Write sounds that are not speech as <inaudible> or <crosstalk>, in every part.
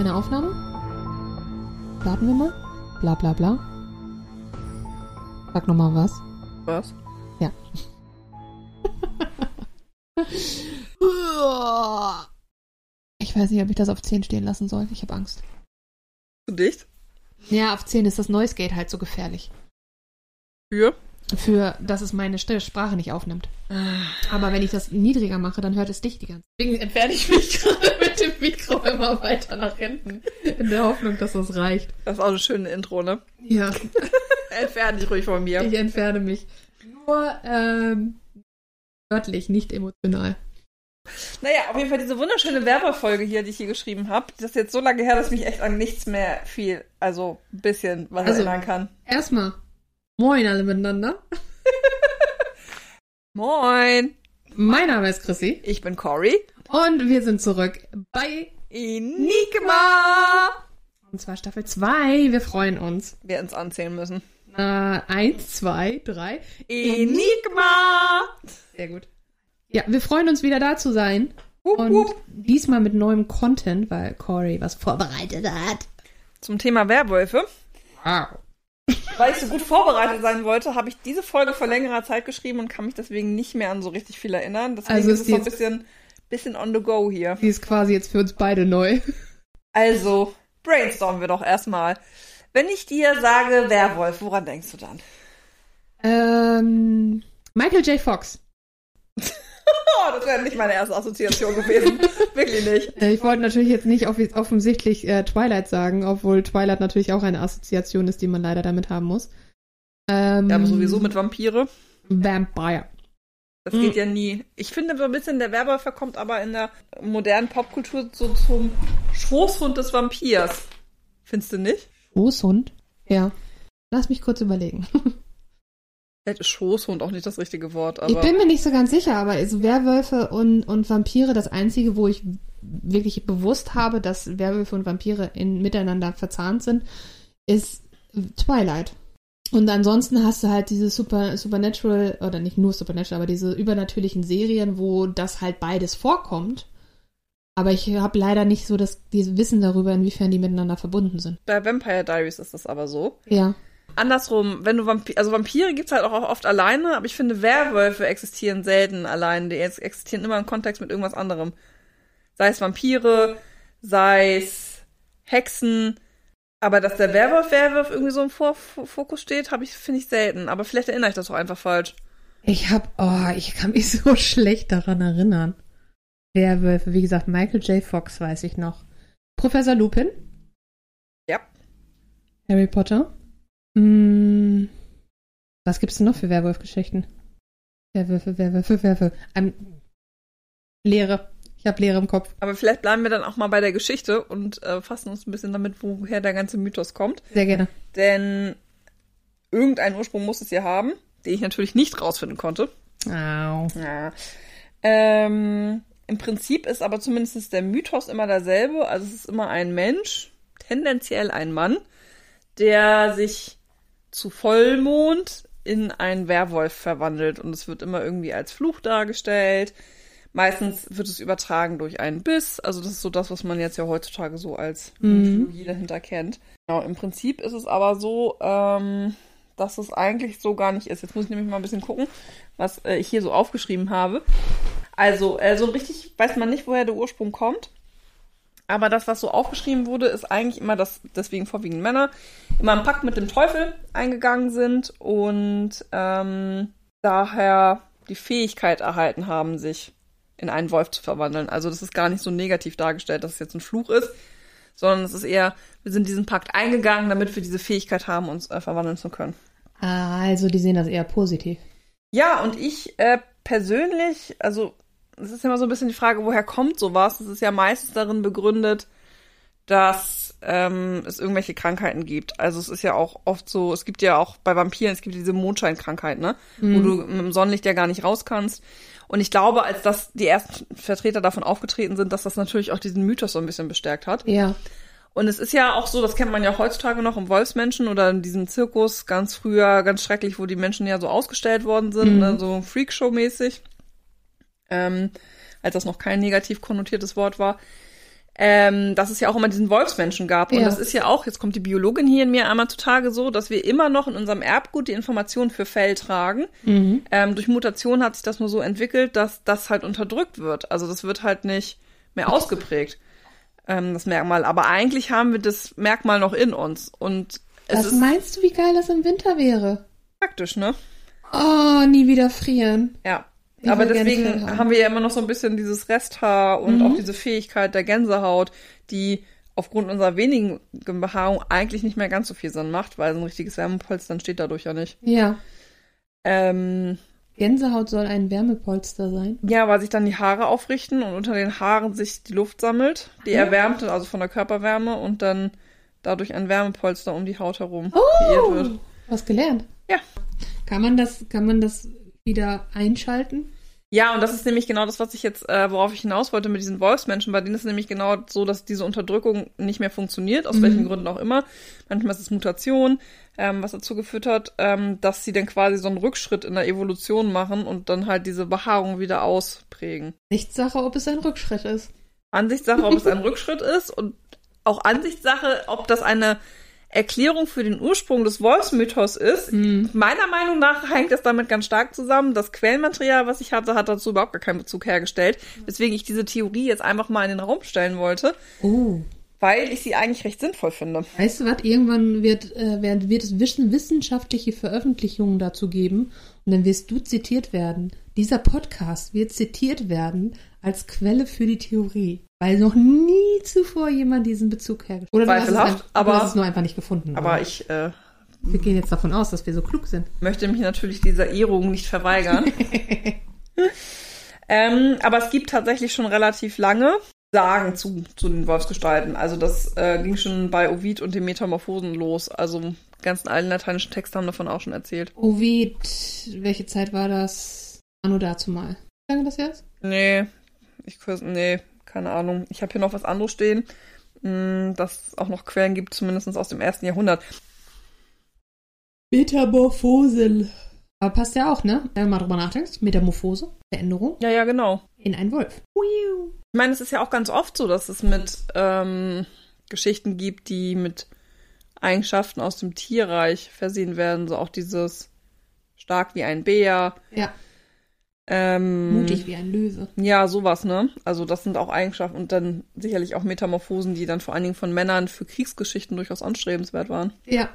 eine Aufnahme? Warten wir mal. Bla bla bla. Sag nochmal was. Was? Ja. <laughs> ich weiß nicht, ob ich das auf 10 stehen lassen soll. Ich habe Angst. Zu dicht? Ja, auf 10 ist das Noise Gate halt so gefährlich. Für? Für, dass es meine Sprache nicht aufnimmt. Aber wenn ich das niedriger mache, dann hört es dich die ganze Zeit. Deswegen entferne ich mich <laughs> gerade mit dem Mikro immer weiter nach hinten. In der Hoffnung, dass das reicht. Das ist auch eine schöne Intro, ne? Ja, <laughs> Entferne dich ruhig von mir. ich entferne mich. Nur ähm, wörtlich, nicht emotional. Naja, auf jeden Fall diese wunderschöne Werbefolge hier, die ich hier geschrieben habe. Das ist jetzt so lange her, dass mich echt an nichts mehr viel, also ein bisschen was Also- erinnern kann. Erstmal, moin alle miteinander. <laughs> Moin! Mein Name ist Chrissy Ich bin Cory. und wir sind zurück bei, Enigma! und zwar Staffel 2. Wir freuen uns. Wir uns anzählen müssen. Äh, eins, zwei, drei. Enigma! Sehr gut. Ja, wir freuen uns wieder da zu sein. Hup, Und hup. diesmal mit neuem Content, weil Corey was vorbereitet hat. Zum Thema Werwölfe. Wow. Weil ich so gut vorbereitet sein wollte, habe ich diese Folge vor längerer Zeit geschrieben und kann mich deswegen nicht mehr an so richtig viel erinnern. Deswegen Also ist es so ein bisschen, bisschen on the go hier. Die ist quasi jetzt für uns beide neu. Also, brainstormen wir doch erstmal. Wenn ich dir sage Werwolf, woran denkst du dann? Ähm, Michael J. Fox. <laughs> <laughs> Oh, das wäre nicht meine erste Assoziation gewesen. <laughs> Wirklich nicht. Ich wollte natürlich jetzt nicht offensichtlich äh, Twilight sagen, obwohl Twilight natürlich auch eine Assoziation ist, die man leider damit haben muss. Ähm, Ja, aber sowieso mit Vampire. Vampire. Das geht ja nie. Ich finde so ein bisschen, der Werwolf kommt aber in der modernen Popkultur so zum Schoßhund des Vampirs. Findest du nicht? Schoßhund? Ja. Lass mich kurz überlegen. <laughs> Vielleicht ist Schoßhund auch nicht das richtige Wort, ich bin mir nicht so ganz sicher, aber ist Werwölfe und, und Vampire das einzige, wo ich wirklich bewusst habe, dass Werwölfe und Vampire in, miteinander verzahnt sind, ist Twilight. Und ansonsten hast du halt diese Super, Supernatural, oder nicht nur Supernatural, aber diese übernatürlichen Serien, wo das halt beides vorkommt. Aber ich habe leider nicht so das dieses Wissen darüber, inwiefern die miteinander verbunden sind. Bei Vampire Diaries ist das aber so. Ja. Andersrum, wenn du Vampire, also Vampire gibt's halt auch oft alleine, aber ich finde Werwölfe existieren selten alleine. Die ex- existieren immer im Kontext mit irgendwas anderem. Sei es Vampire, sei es Hexen. Aber dass der Werwolf Werwolf irgendwie so im Vor Fokus steht, habe ich finde ich selten. Aber vielleicht erinnere ich das auch einfach falsch. Ich hab, oh, ich kann mich <laughs> so schlecht daran erinnern. Werwölfe, wie gesagt, Michael J. Fox weiß ich noch. Professor Lupin. Ja. Harry Potter. Hm, was gibt's denn noch für Werwolf-Geschichten? Werwölfe, Werwölfe, Werwölfe. Ähm, Leere. Ich habe Leere im Kopf. Aber vielleicht bleiben wir dann auch mal bei der Geschichte und äh, fassen uns ein bisschen damit, woher der ganze Mythos kommt. Sehr gerne. Denn irgendeinen Ursprung muss es ja haben, den ich natürlich nicht rausfinden konnte. Au. Ja. Ähm, Im Prinzip ist aber zumindest der Mythos immer derselbe. Also es ist immer ein Mensch, tendenziell ein Mann, der sich zu Vollmond in einen Werwolf verwandelt. Und es wird immer irgendwie als Fluch dargestellt. Meistens wird es übertragen durch einen Biss. Also das ist so das, was man jetzt ja heutzutage so als Mhm. Dahinter kennt. Genau, im Prinzip ist es aber so, ähm, dass es eigentlich so gar nicht ist. Jetzt muss ich nämlich mal ein bisschen gucken, was äh, ich hier so aufgeschrieben habe. Also, äh, so richtig weiß man nicht, woher der Ursprung kommt. Aber das, was so aufgeschrieben wurde, ist eigentlich immer, dass deswegen vorwiegend Männer immer einen Pakt mit dem Teufel eingegangen sind und ähm, daher die Fähigkeit erhalten haben, sich in einen Wolf zu verwandeln. Also das ist gar nicht so negativ dargestellt, dass es jetzt ein Fluch ist, sondern es ist eher, wir sind diesen Pakt eingegangen, damit wir diese Fähigkeit haben, uns äh, verwandeln zu können. Ah, also die sehen das eher positiv. Ja, und ich äh, persönlich, also es ist ja immer so ein bisschen die Frage, woher kommt sowas? Es ist ja meistens darin begründet, dass ähm, es irgendwelche Krankheiten gibt. Also es ist ja auch oft so, es gibt ja auch bei Vampiren, es gibt diese Mondscheinkrankheit, ne? Wo du mit dem Sonnenlicht ja gar nicht raus kannst. Und ich glaube, als das die ersten Vertreter davon aufgetreten sind, dass das natürlich auch diesen Mythos so ein bisschen bestärkt hat. Ja. Und es ist ja auch so, das kennt man ja auch heutzutage noch im Wolfsmenschen oder in diesem Zirkus ganz früher, ganz schrecklich, wo die Menschen ja so ausgestellt worden sind, Mhm. ne, so Freakshow-mäßig. Ähm, als das noch kein negativ konnotiertes Wort war. ähm, dass es ja auch immer diesen Wolfsmenschen gab. Und Ja. das ist ja auch, jetzt kommt die Biologin hier in mir einmal zutage so, dass wir immer noch in unserem Erbgut die Informationen für Fell tragen. Mhm. Ähm, durch Mutation hat sich das nur so entwickelt, dass das halt unterdrückt wird. Also das wird halt nicht mehr ausgeprägt, ähm, das Merkmal. Aber eigentlich haben wir das Merkmal noch in uns. Und es Was meinst du, wie geil das im Winter wäre? praktisch, ne? Oh, nie wieder frieren. Ja. Ich Aber deswegen haben. haben wir ja immer noch so ein bisschen dieses Resthaar und Mhm. auch diese Fähigkeit der Gänsehaut, die aufgrund unserer wenigen Behaarung eigentlich nicht mehr ganz so viel Sinn macht, weil so ein richtiges Wärmepolster steht dadurch ja nicht. Ja. Ähm, Gänsehaut soll ein Wärmepolster sein. ja, weil sich dann die Haare aufrichten und unter den Haaren sich die Luft sammelt, die Ja. erwärmt, also von der Körperwärme und dann dadurch ein Wärmepolster um die Haut herum Oh, kreiert wird. was gelernt. Ja. Kann man das, kann man das wieder einschalten? Ja, und das ist nämlich genau das, was ich jetzt, äh, worauf ich hinaus wollte mit diesen Wolfsmenschen. Bei denen ist es nämlich genau so, dass diese Unterdrückung nicht mehr funktioniert, aus Mhm. welchen Gründen auch immer. Manchmal ist es Mutation, ähm, was dazu geführt hat, ähm, dass sie dann quasi so einen Rückschritt in der Evolution machen und dann halt diese Behaarung wieder ausprägen. Nichtssache, ob es ein Rückschritt ist. Ansichtssache, ob es ein <laughs> Rückschritt ist und auch Ansichtssache, ob das eine Erklärung für den Ursprung des Wolfsmythos ist. Hm. Meiner Meinung nach hängt das damit ganz stark zusammen. Das Quellenmaterial, was ich hatte, hat dazu überhaupt gar keinen Bezug hergestellt, weswegen ich diese Theorie jetzt einfach mal in den Raum stellen wollte, Oh. weil ich sie eigentlich recht sinnvoll finde. Weißt du was? Irgendwann wird, äh, wird, wird es wissen, wissenschaftliche Veröffentlichungen dazu geben und dann wirst du zitiert werden. Dieser Podcast wird zitiert werden als Quelle für die Theorie. Weil noch nie zuvor jemand diesen Bezug hergestellt Oder du hast es Zweifelhaft, aber- du hast es nur einfach nicht gefunden. Aber ich äh, wir gehen jetzt davon aus, dass wir so klug sind. möchte mich natürlich dieser Ehrung nicht verweigern. <laughs> ähm, aber es gibt tatsächlich schon relativ lange Sagen zu, zu den Wolfsgestalten. Also das äh, ging schon bei Ovid und den Metamorphosen los. Also die ganzen alten lateinischen Texte haben davon auch schon erzählt. Ovid, welche Zeit war das? Anno dazu mal. Wie lange das jetzt? Nee, ich küsse, nee, keine Ahnung. Ich habe hier noch was anderes stehen, mh, dass es auch noch Quellen gibt, zumindest aus dem ersten Jahrhundert. Metamorphose. Aber passt ja auch, ne? Wenn du mal drüber nachdenkst. Metamorphose, Veränderung Ja, ja, genau. in einen Wolf. Ich meine, es ist ja auch ganz oft so, dass es mit ähm, Geschichten gibt, die mit Eigenschaften aus dem Tierreich versehen werden. So auch dieses stark wie ein Bär. Ja, Ähm, mutig wie ein Löwe. Ja, sowas, ne? Also das sind auch Eigenschaften und dann sicherlich auch Metamorphosen, die dann vor allen Dingen von Männern für Kriegsgeschichten durchaus anstrebenswert waren. Ja.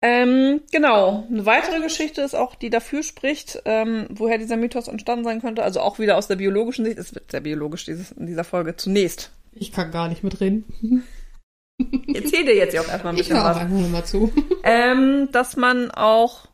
Ähm, genau. Eine weitere Geschichte ist auch, die dafür spricht, ähm, woher dieser Mythos entstanden sein könnte. Also auch wieder aus der biologischen Sicht. Es wird sehr biologisch dieses, in dieser Folge zunächst. Ich kann gar nicht mitreden. <laughs> Erzähl dir jetzt ja auch erstmal ein Ich bisschen auch was. nur mal zu. Ähm, dass man auch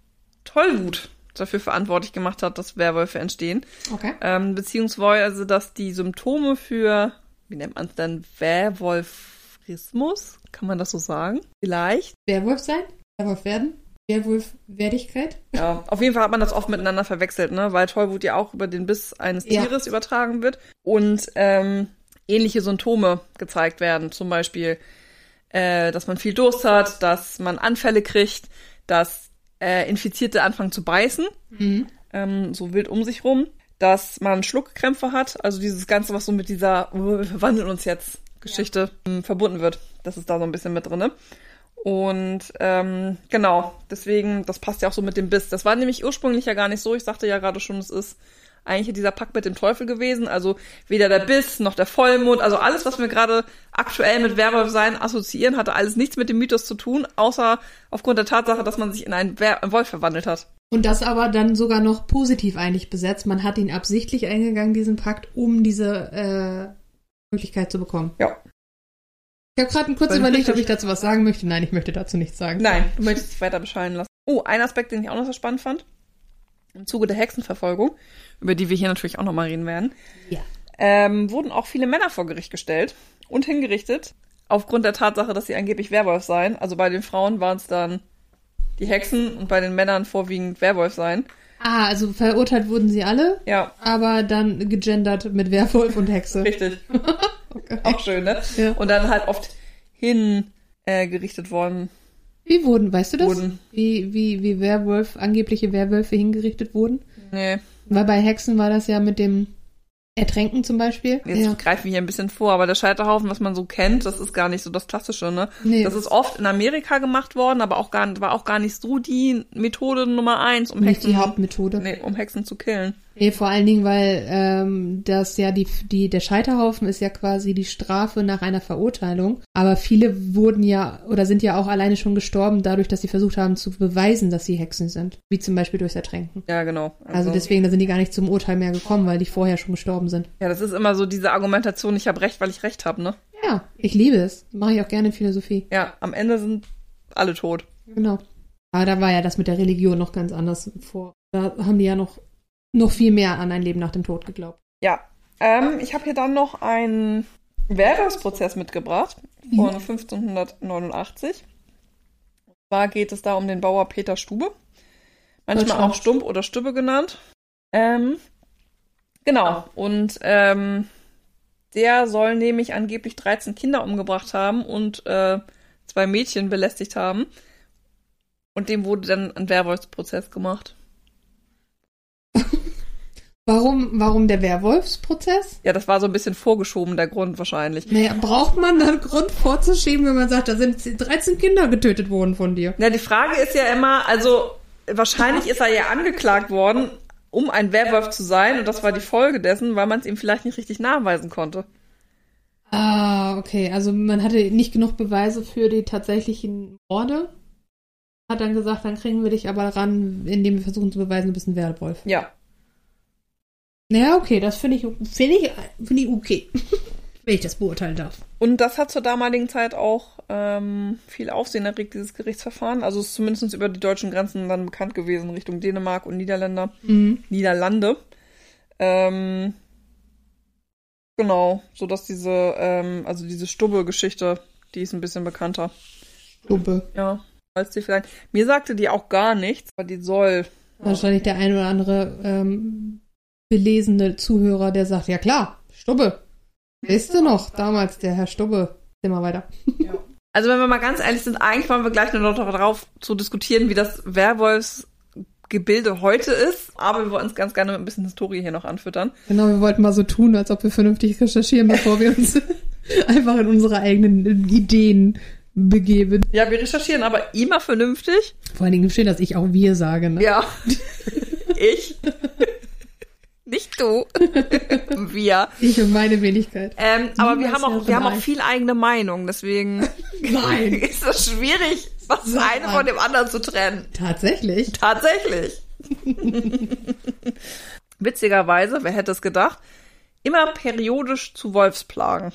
Tollwut dafür verantwortlich gemacht hat, dass Werwölfe entstehen. Okay. Ähm, beziehungsweise, dass die Symptome für, wie nennt man es denn, Werwolfismus? Kann man das so sagen? Vielleicht. Werwolf sein? Werwolf werden? Werwolf-Wertigkeit? Ja, auf jeden Fall hat man das oft miteinander verwechselt, ne? Weil Tollwut ja auch über den Biss eines Ja. Tieres übertragen wird und ähm, ähnliche Symptome gezeigt werden. Zum Beispiel, äh, dass man viel Durst hat, dass man Anfälle kriegt, dass äh, Infizierte anfangen zu beißen, Mhm. ähm, so wild um sich rum, dass man Schluckkrämpfe hat, also dieses Ganze, was so mit dieser "Oh, wir verwandeln uns jetzt Geschichte ähm, verbunden wird. Das ist da so ein bisschen mit drinne. Und ähm, genau, deswegen, das passt ja auch so mit dem Biss. Das war nämlich ursprünglich ja gar nicht so. Ich sagte ja gerade schon, es ist eigentlich dieser Pakt mit dem Teufel gewesen. Also weder der Biss noch der Vollmond, also alles, was wir gerade aktuell mit Werwolf sein assoziieren, hatte alles nichts mit dem Mythos zu tun, außer aufgrund der Tatsache, dass man sich in einen Wer Wolf verwandelt hat. Und das aber dann sogar noch positiv eigentlich besetzt. Man hat ihn absichtlich eingegangen, diesen Pakt, um diese äh, Möglichkeit zu bekommen. Ja. Ich habe gerade kurz überlegt, ob ich dazu was sagen möchte. Nein, ich möchte dazu nichts sagen. Nein, du möchtest dich weiter bescheiden lassen. Oh, ein Aspekt, den ich auch noch so spannend fand. Im Zuge der Hexenverfolgung, über die wir hier natürlich auch nochmal reden werden, Ja. ähm, wurden auch viele Männer vor Gericht gestellt und hingerichtet, aufgrund der Tatsache, dass sie angeblich Werwolf seien. Also bei den Frauen waren es dann die Hexen und bei den Männern vorwiegend Werwolf sein. Ah, also verurteilt wurden sie alle, Ja, aber dann gegendert mit Werwolf und Hexe. richtig. <laughs> Okay. Auch schön, ne? Ja. Und dann halt oft hingerichtet äh, worden Wie wurden, weißt du das? wurden. Wie, wie, wie Werwolf, angebliche Werwölfe hingerichtet wurden? Nee. Weil bei Hexen war das ja mit dem Ertränken zum Beispiel. Jetzt ja. greifen wir hier ein bisschen vor, aber der Scheiterhaufen, was man so kennt, das ist gar nicht so das Klassische, ne? Nee. Das ist oft in Amerika gemacht worden, aber auch gar, war auch gar nicht so die Methode Nummer eins, um Nicht Hexen, die Hauptmethode. nee, um Hexen zu killen. Nee, vor allen Dingen, weil ähm, das ja die, die, der Scheiterhaufen ist ja quasi die Strafe nach einer Verurteilung. Aber viele wurden ja oder sind ja auch alleine schon gestorben, dadurch, dass sie versucht haben zu beweisen, dass sie Hexen sind. Wie zum Beispiel durchs Ertränken. Ja, genau. Also deswegen, da sind die gar nicht zum Urteil mehr gekommen, weil die vorher schon gestorben sind. Ja, das ist immer so diese Argumentation, ich habe recht, weil ich recht habe, ne? Ja, ich liebe es. Mache ich auch gerne in Philosophie. Ja, am Ende sind alle tot. Genau. Aber da war ja das mit der Religion noch ganz anders vor. Da haben die ja noch, noch viel mehr an ein Leben nach dem Tod geglaubt. Ja, ähm, ich habe hier dann noch einen Wertungsprozess mitgebracht von 1589. Und zwar geht es da um den Bauer Peter Stube. Manchmal auch Stump oder Stubbe genannt. Ähm, genau. Und ähm, der soll nämlich angeblich 13 Kinder umgebracht haben und äh, zwei Mädchen belästigt haben. Und dem wurde dann ein Werwolfsprozess gemacht. Warum, warum der Werwolfsprozess? Ja, das war so ein bisschen vorgeschoben, der Grund wahrscheinlich. Naja, braucht man da einen Grund vorzuschieben, wenn man sagt, da sind 13 Kinder getötet worden von dir? Ja, die Frage ist ja immer, also wahrscheinlich ist er ja angeklagt worden, um ein Werwolf zu sein, und das war die Folge dessen, weil man es ihm vielleicht nicht richtig nachweisen konnte. Ah, okay. Also man hatte nicht genug Beweise für die tatsächlichen Morde. Hat dann gesagt, dann kriegen wir dich aber ran, indem wir versuchen zu beweisen, du bist ein Werwolf. Ja. Naja, okay, das finde ich, finde ich, finde ich okay. <laughs> Wenn ich das beurteilen darf. Und das hat zur damaligen Zeit auch ähm, viel Aufsehen erregt, dieses Gerichtsverfahren. Also es ist zumindest über die deutschen Grenzen dann bekannt gewesen, Richtung Dänemark und Niederländer. Mhm. Niederlande. Ähm, genau, so dass diese, ähm, also diese Stubbe-Geschichte, die ist ein bisschen bekannter. Stubbe. Ja, als die vielleicht. Mir sagte die auch gar nichts, aber die soll. Wahrscheinlich der ein oder andere ähm, belesene Zuhörer, der sagt, ja klar, Stubbe. Weißt du noch, damals der Herr Stubbe. Immer weiter. Also wenn wir mal ganz ehrlich sind, eigentlich wollen wir gleich nur noch darauf zu diskutieren, wie das Werwolfsgebilde heute ist. Aber wir wollen uns ganz gerne mit ein bisschen Historie hier noch anfüttern. Genau, wir wollten mal so tun, als ob wir vernünftig recherchieren, bevor wir uns <laughs> einfach in unsere eigenen Ideen begeben. Ja, wir recherchieren aber immer vernünftig. Vor allen Dingen schön, dass ich auch wir sage. Ne? Ja. <laughs> ich. Nicht du. <laughs> wir. Ich und meine Wenigkeit. Ähm, aber wir haben auch, wir haben auch viel eigene Meinung, deswegen <laughs> Nein. <laughs> ist es schwierig, das Sag eine von dem anderen zu trennen. Tatsächlich. Tatsächlich. Witzigerweise, wer hätte es gedacht, immer periodisch zu Wolfsplagen.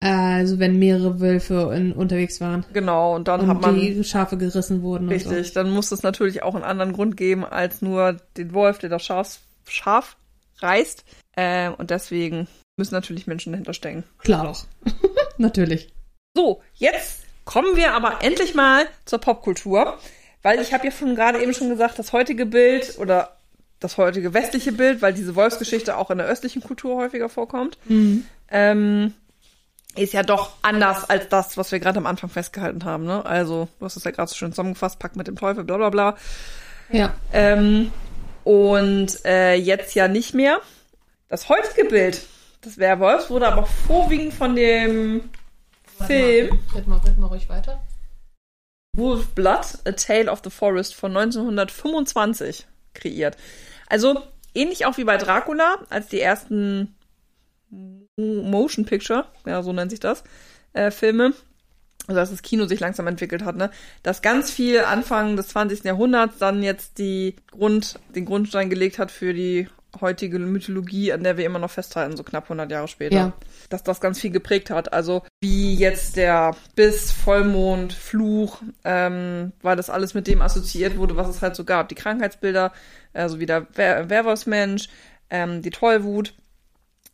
Also wenn mehrere Wölfe in, unterwegs waren Genau, und dann hat und man die Schafe gerissen wurden. richtig, dann muss es natürlich auch einen anderen Grund geben als nur den Wolf, der das Schaf, Schaf reißt. Ähm, und deswegen müssen natürlich Menschen dahinter stecken. Klar doch. <laughs> Natürlich. So, jetzt kommen wir aber endlich mal zur Popkultur, weil ich habe ja schon gerade eben schon gesagt, das heutige Bild oder das heutige westliche Bild, weil diese Wolfsgeschichte auch in der östlichen Kultur häufiger vorkommt, ähm, ist ja doch anders als das, was wir gerade am Anfang festgehalten haben. Ne? Also, du hast es ja gerade so schön zusammengefasst, Pakt mit dem Teufel, bla bla bla. Ja. Ähm, und äh, jetzt ja nicht mehr. Das heutige Bild des Werwolfs wurde aber vorwiegend von dem Film Red mal, red mal ruhig weiter. Wolf Blood, A Tale of the Forest von 1925 kreiert. Also ähnlich auch wie bei Dracula, als die ersten Motion Picture, ja, so nennt sich das, äh, Filme, also als das Kino sich langsam entwickelt hat, ne, dass ganz viel Anfang des 20. Jahrhunderts dann jetzt die Grund, den Grundstein gelegt hat für die heutige Mythologie, an der wir immer noch festhalten, so knapp 100 Jahre später. Ja. Dass das ganz viel geprägt hat. Also wie jetzt der Biss, Vollmond, Fluch, ähm, weil das alles mit dem assoziiert wurde, was es halt so gab. Die Krankheitsbilder, also wie der Wer Werwolfsmensch, ähm, die Tollwut,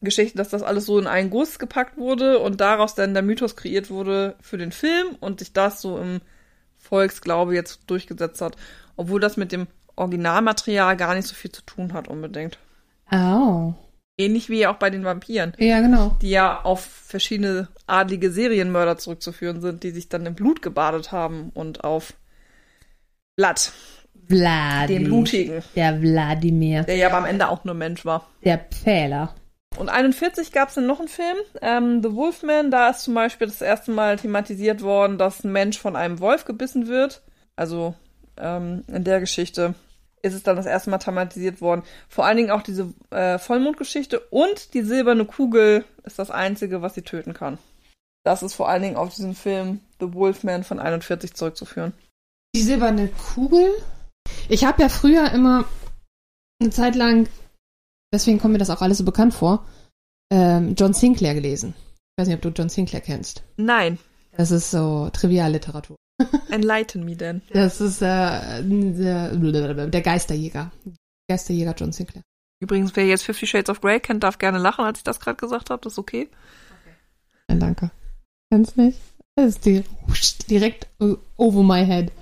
Geschichte, dass das alles so in einen Guss gepackt wurde und daraus dann der Mythos kreiert wurde für den Film und sich das so im Volksglaube jetzt durchgesetzt hat. Obwohl das mit dem Originalmaterial gar nicht so viel zu tun hat unbedingt. Oh. Ähnlich wie auch bei den Vampiren, Ja, genau. die ja auf verschiedene adlige Serienmörder zurückzuführen sind, die sich dann im Blut gebadet haben und auf Blatt. Vladi. Den blutigen. Der Wladimir. Der ja aber am Ende auch nur Mensch war. Der Pfähler. Und 41 gab es dann noch einen Film, ähm, The Wolfman. Da ist zum Beispiel das erste Mal thematisiert worden, dass ein Mensch von einem Wolf gebissen wird. Also ähm, in der Geschichte ist es dann das erste Mal thematisiert worden. Vor allen Dingen auch diese äh, Vollmondgeschichte und die silberne Kugel ist das einzige, was sie töten kann. Das ist vor allen Dingen auf diesen Film The Wolfman von 41 zurückzuführen. Die silberne Kugel? Ich habe ja früher immer eine Zeit lang, deswegen kommt mir das auch alles so bekannt vor, ähm, John Sinclair gelesen. Ich weiß nicht, ob du John Sinclair kennst. Nein. Das ist so Trivialliteratur. <laughs> Enlighten me denn. Das ist äh, der, der Geisterjäger. Geisterjäger John Sinclair. Übrigens, wer jetzt Fifty Shades of Grey kennt, darf gerne lachen, als ich das gerade gesagt habe. Das ist okay. Nein, danke. Kennst nicht? Das ist direkt over my head.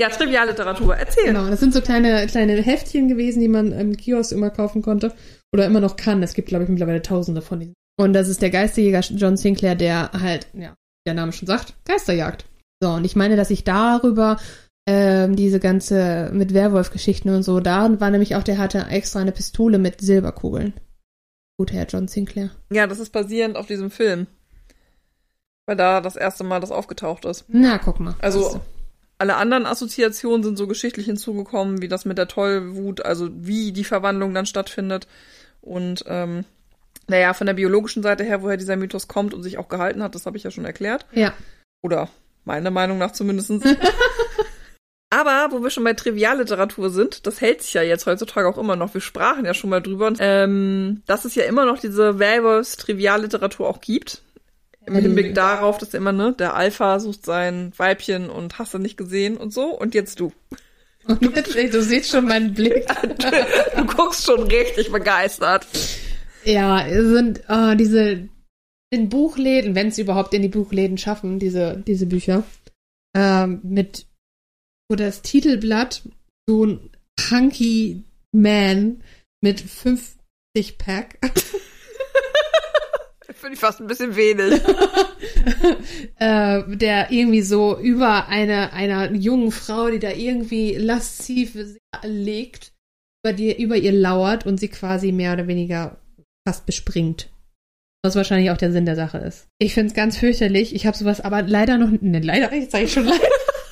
Ja, Trivialliteratur. Erzähl. Genau, das sind so kleine, kleine Heftchen gewesen, die man im Kiosk immer kaufen konnte. Oder immer noch kann. Es gibt, glaube ich, mittlerweile tausende von diesen. Und das ist der Geisterjäger John Sinclair, der halt, ja, der Name schon sagt, Geisterjagd. So, und ich meine, dass ich darüber ähm, diese ganze mit Werwolf-Geschichten und so, da war nämlich auch, der hatte extra eine Pistole mit Silberkugeln. Gut, Herr John Sinclair. Ja, das ist basierend auf diesem Film. Weil da das erste Mal das aufgetaucht ist. Na, guck mal. Also, alle anderen Assoziationen sind so geschichtlich hinzugekommen, wie das mit der Tollwut, also wie die Verwandlung dann stattfindet. Und ähm, naja, von der biologischen Seite her, woher dieser Mythos kommt und sich auch gehalten hat, das habe ich ja schon erklärt. Ja. Oder meiner Meinung nach zumindest. <laughs> Aber wo wir schon bei Trivialliteratur sind, das hält sich ja jetzt heutzutage auch immer noch. Wir sprachen ja schon mal drüber, ähm, dass es ja immer noch diese Werwolfs-Trivialliteratur auch gibt. Mit dem Blick darauf, dass immer, ne, der Alpha sucht sein Weibchen und hast du nicht gesehen und so. Und jetzt du. Du siehst schon meinen Blick. <laughs> du guckst schon richtig begeistert. Ja, sind oh, diese in Buchläden, wenn sie überhaupt in die Buchläden schaffen, diese, diese Bücher, ähm, mit, wo das Titelblatt so ein hunky Man mit 50 Pack. <laughs> Finde ich fast ein bisschen wenig. <laughs> äh, der irgendwie so über eine, einer jungen Frau, die da irgendwie lasziv legt, über, die, über ihr lauert und sie quasi mehr oder weniger fast bespringt. Was wahrscheinlich auch der Sinn der Sache ist. Ich finde es ganz fürchterlich. Ich habe sowas aber leider noch. Ne, leider, jetzt sage ich schon leider.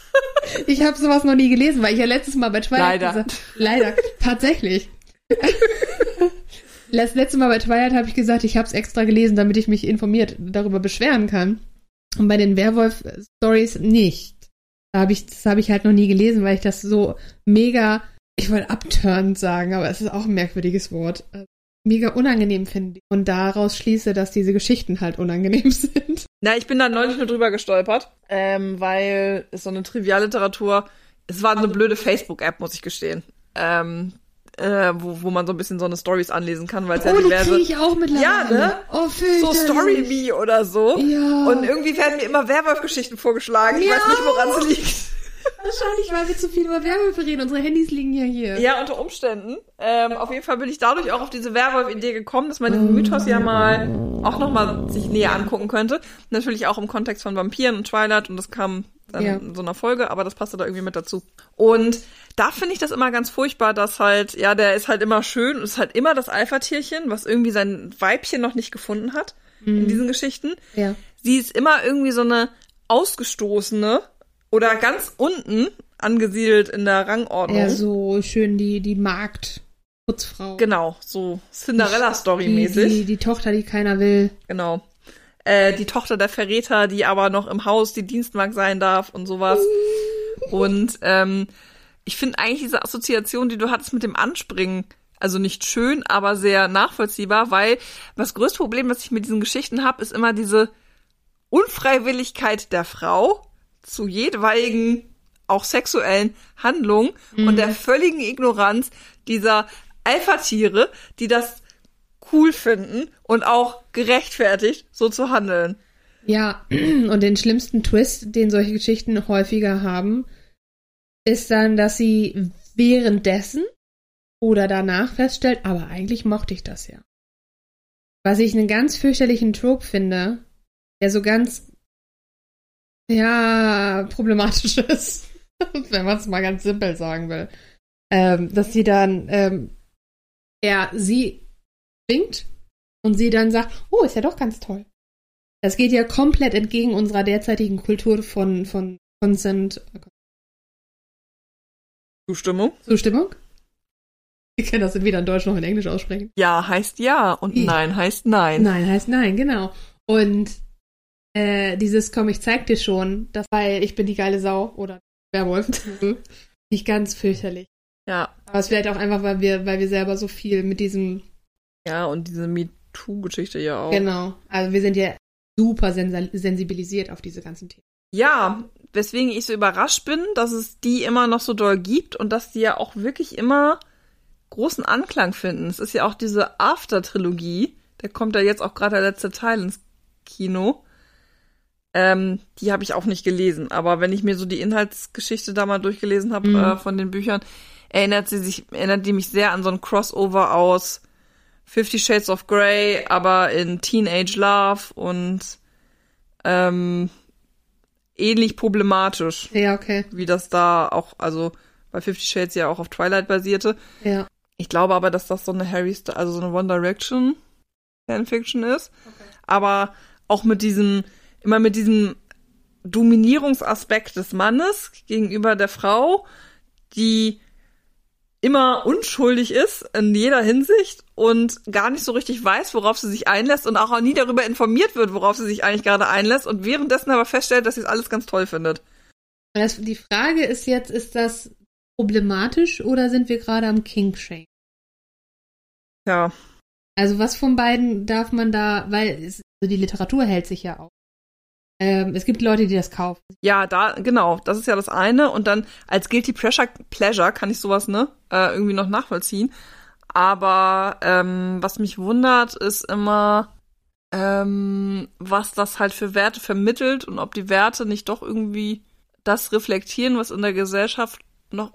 <laughs> ich habe sowas noch nie gelesen, weil ich ja letztes Mal bei Twilight. Leider. Gesagt, leider. Tatsächlich. <laughs> Das letzte Mal bei Twilight habe ich gesagt, ich habe es extra gelesen, damit ich mich informiert darüber beschweren kann. Und bei den Werwolf-Stories nicht. Da hab ich, das habe ich halt noch nie gelesen, weil ich das so mega, ich wollte abturnend sagen, aber es ist auch ein merkwürdiges Wort mega unangenehm finde und daraus schließe, dass diese Geschichten halt unangenehm <laughs> sind. Na, ich bin da neulich nur drüber gestolpert, ähm, weil es so eine Trivialliteratur, es war eine blöde Facebook-App, muss ich gestehen. Ähm, äh, wo, wo man so ein bisschen so eine Stories anlesen kann, weil es oh, ja diverse. Die ich auch mittlerweile. Ja, ne? Oh, so Story Me oder so. Ja. Und irgendwie werden mir immer Werwolf-Geschichten vorgeschlagen. Ich Ja. weiß nicht, woran es liegt. Wahrscheinlich, weil wir zu viel über Werwölfe reden. Unsere Handys liegen ja hier. Ja, unter Umständen. Ähm, auf jeden Fall bin ich dadurch auch auf diese Werwolf-Idee gekommen, dass man diesen Mythos ja mal auch nochmal sich näher angucken könnte. Natürlich auch im Kontext von Vampiren und Twilight und das kam dann Ja. in so einer Folge, aber das passte da irgendwie mit dazu. Und da finde ich das immer ganz furchtbar, dass halt, ja, der ist halt immer schön und ist halt immer das Alpha-Tierchen, was irgendwie sein Weibchen noch nicht gefunden hat in diesen Geschichten. Ja. Sie ist immer irgendwie so eine ausgestoßene oder ganz unten angesiedelt in der Rangordnung. Ja, so schön die, die Marktputzfrau. Genau, so Cinderella-Story Die, die, die Tochter, die keiner will. Genau. Äh, die Tochter der Verräter, die aber noch im Haus die Dienstmark sein darf und sowas. Und ähm, ich finde eigentlich diese Assoziation, die du hattest mit dem Anspringen, also nicht schön, aber sehr nachvollziehbar, weil das größte Problem, was ich mit diesen Geschichten habe, ist immer diese Unfreiwilligkeit der Frau zu jedweigen, auch sexuellen Handlungen und der völligen Ignoranz dieser Alpha-Tiere, die das cool finden und auch gerechtfertigt, so zu handeln. Ja, <clears throat> und den schlimmsten Twist, den solche Geschichten häufiger haben, ist dann, dass sie währenddessen oder danach feststellt, aber eigentlich mochte ich das ja. Was ich einen ganz fürchterlichen Trope finde, der so ganz, ja, problematisch <laughs> ist. wenn man es mal ganz simpel sagen will. Ähm, dass sie dann, ähm, er sie winkt und sie dann sagt, oh, ist ja doch ganz toll. Das geht ja komplett entgegen unserer derzeitigen Kultur von, von Consent. Zustimmung? Zustimmung? Ich kann das weder in Deutsch noch in Englisch aussprechen. Ja heißt ja und nein heißt nein. Nein heißt nein, genau. Und äh, dieses komm, ich zeig dir schon, das weil ich bin die geile Sau oder Werwolf. <laughs> nicht ganz fürchterlich. Ja. Aber es vielleicht auch einfach, weil wir, weil wir selber so viel mit diesem, Ja, und diese MeToo-Geschichte ja auch. genau, also wir sind ja super sensibilisiert auf diese ganzen Themen. Ja, weswegen ich so überrascht bin, dass es die immer noch so doll gibt und dass die ja auch wirklich immer großen Anklang finden. Es ist ja auch diese After-Trilogie, da kommt ja jetzt auch gerade der letzte Teil ins Kino. Ähm, die habe ich auch nicht gelesen, aber wenn ich mir so die Inhaltsgeschichte da mal durchgelesen habe Mhm. äh, von den Büchern, erinnert sie sich, erinnert die mich sehr an so ein Crossover aus Fifty Shades of Grey, aber in Teenage Love und ähm, ähnlich problematisch, Ja, okay. wie das da auch, also bei Fifty Shades ja auch auf Twilight basierte. Ja. Ich glaube aber, dass das so eine Harry, Styles, also so eine One Direction Fanfiction ist. Aber auch mit diesem, immer mit diesem Dominierungsaspekt des Mannes gegenüber der Frau, die immer unschuldig ist in jeder Hinsicht und gar nicht so richtig weiß, worauf sie sich einlässt und auch nie darüber informiert wird, worauf sie sich eigentlich gerade einlässt und währenddessen aber feststellt, dass sie es alles ganz toll findet. Das, die Frage ist jetzt, ist das problematisch oder sind wir gerade am King-Shame? Ja, Also was von beiden darf man da, weil es, also die Literatur hält sich ja auf. Ähm, es gibt Leute, die das kaufen. Ja, da, genau, das ist ja das eine. Und dann als Guilty Pleasure, Pleasure kann ich sowas, ne, äh, irgendwie noch nachvollziehen. Aber ähm, was mich wundert, ist immer, ähm, was das halt für Werte vermittelt und ob die Werte nicht doch irgendwie das reflektieren, was in der Gesellschaft noch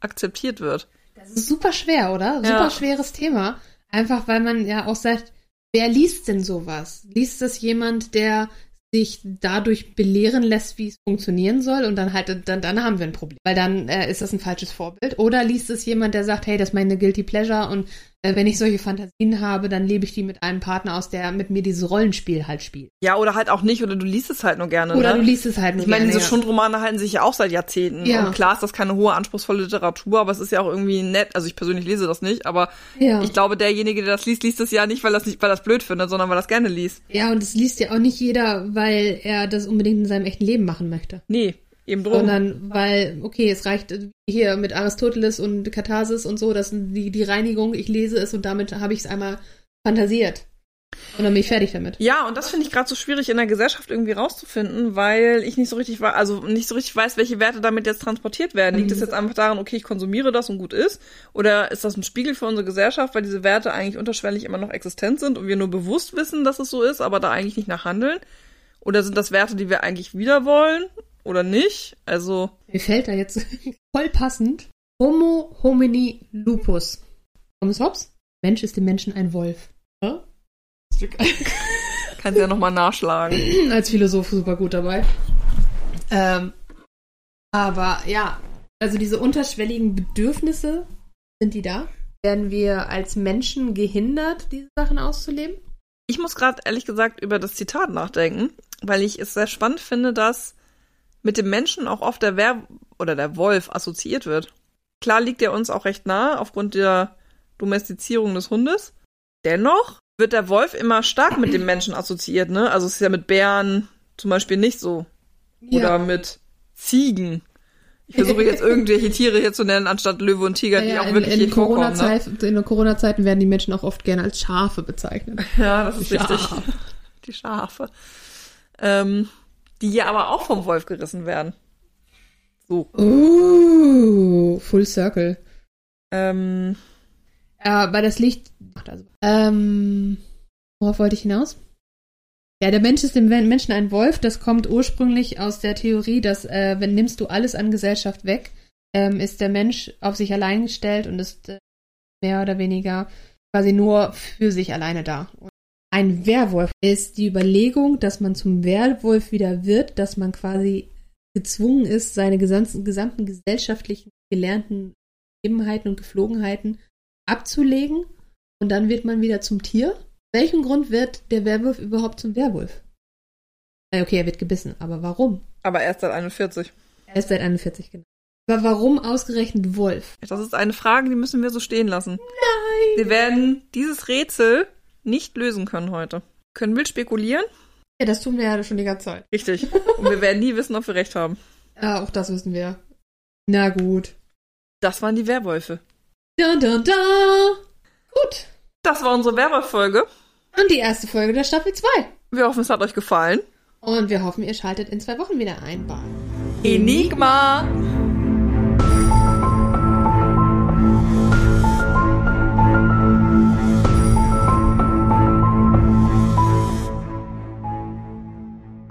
akzeptiert wird. Das ist super schwer, oder? Super Ja. schweres Thema. Einfach weil man ja auch sagt, wer liest denn sowas? Liest das jemand, der sich dadurch belehren lässt, wie es funktionieren soll und dann halt, dann, dann haben wir ein Problem. Weil dann äh, ist das ein falsches Vorbild. Oder liest es jemand, der sagt, hey, das ist meine Guilty Pleasure und wenn ich solche Fantasien habe, dann lebe ich die mit einem Partner aus, der mit mir dieses Rollenspiel halt spielt. Ja, oder halt auch nicht, oder du liest es halt nur gerne, Oder ne? du liest es halt nur Ich meine, diese ja. Schundromane halten sich ja auch seit Jahrzehnten. Ja. Und klar ist das keine hohe, anspruchsvolle Literatur, aber es ist ja auch irgendwie nett. Also ich persönlich lese das nicht, aber Ja. ich glaube, derjenige, der das liest, liest es ja nicht, weil das nicht, weil das blöd findet, sondern weil er das gerne liest. Ja, und das liest ja auch nicht jeder, weil er das unbedingt in seinem echten Leben machen möchte. Nee, eben drum. Sondern weil, okay, es reicht äh, hier mit Aristoteles und Katharsis und so, das sind die, die Reinigung, ich lese es und damit habe ich es einmal fantasiert. Und dann bin ich fertig damit. Ja, und das finde ich gerade so schwierig in der Gesellschaft irgendwie rauszufinden, weil ich nicht so richtig weiß, also nicht so richtig weiß, welche Werte damit jetzt transportiert werden. Liegt es jetzt einfach daran, okay, ich konsumiere das und gut ist? Oder ist das ein Spiegel für unsere Gesellschaft, weil diese Werte eigentlich unterschwellig immer noch existent sind und wir nur bewusst wissen, dass es so ist, aber da eigentlich nicht nachhandeln? Oder sind das Werte, die wir eigentlich wieder wollen oder nicht? Also, Mir fällt da jetzt <laughs> voll passend Homo homini lupus. Thomas Hobbes? Mensch ist dem Menschen ein Wolf. Ja? <laughs> kannst ja nochmal nachschlagen. <clears throat> als Philosoph super gut dabei. Ähm, aber ja, also diese unterschwelligen Bedürfnisse, sind die da? Werden wir als Menschen gehindert, diese Sachen auszuleben? Ich muss gerade ehrlich gesagt über das Zitat nachdenken, weil ich es sehr spannend finde, dass mit dem Menschen auch oft der Wer oder der Wolf assoziiert wird. Klar liegt er uns auch recht nah aufgrund der Domestizierung des Hundes. Dennoch wird der Wolf immer stark mit dem Menschen assoziiert, ne? Also es ist ja mit Bären zum Beispiel nicht so. Oder mit Ziegen. Ich versuche jetzt irgendwelche Tiere hier zu nennen, anstatt Löwe und Tiger, die ja, auch in, wirklich in, hier vorkommen. Ne? In Corona-Zeiten werden die Menschen auch oft gerne als Schafe bezeichnet. Ja, das ist Schaf. richtig. Die Schafe. Ähm, die ja aber auch vom Wolf gerissen werden. So. Uh, Full Circle. Ähm, Ja, weil das Licht. Also, ähm, worauf wollte ich hinaus? Ja, der Mensch ist dem Men- Menschen ein Wolf. Das kommt ursprünglich aus der Theorie, dass äh, wenn nimmst du alles an Gesellschaft weg, ähm, ist der Mensch auf sich allein gestellt und ist äh, mehr oder weniger quasi nur für sich alleine da. Und ein Werwolf ist die Überlegung, dass man zum Werwolf wieder wird, dass man quasi gezwungen ist, seine gesamten, gesamten gesellschaftlichen gelernten Gegebenheiten und Geflogenheiten abzulegen und dann wird man wieder zum Tier. Welchen Grund wird der Werwolf überhaupt zum Werwolf? Äh, Okay, er wird gebissen, aber warum? Aber erst seit 41. Er ist seit 41, genau. Aber warum ausgerechnet Wolf? Das ist eine Frage, die müssen wir so stehen lassen. Nein! Wir werden dieses Rätsel nicht lösen können heute. Können wild spekulieren? Ja, das tun wir ja schon die ganze Zeit. Richtig. Und wir werden nie <laughs> wissen, ob wir recht haben. Ja, auch das wissen wir. Na gut. Das waren die Werwölfe. Da, da, da. Gut. Das war unsere Werwolf-Folge. Und die erste Folge der Staffel 2. Wir hoffen, es hat euch gefallen. Und wir hoffen, ihr schaltet in zwei Wochen wieder ein bei Enigma!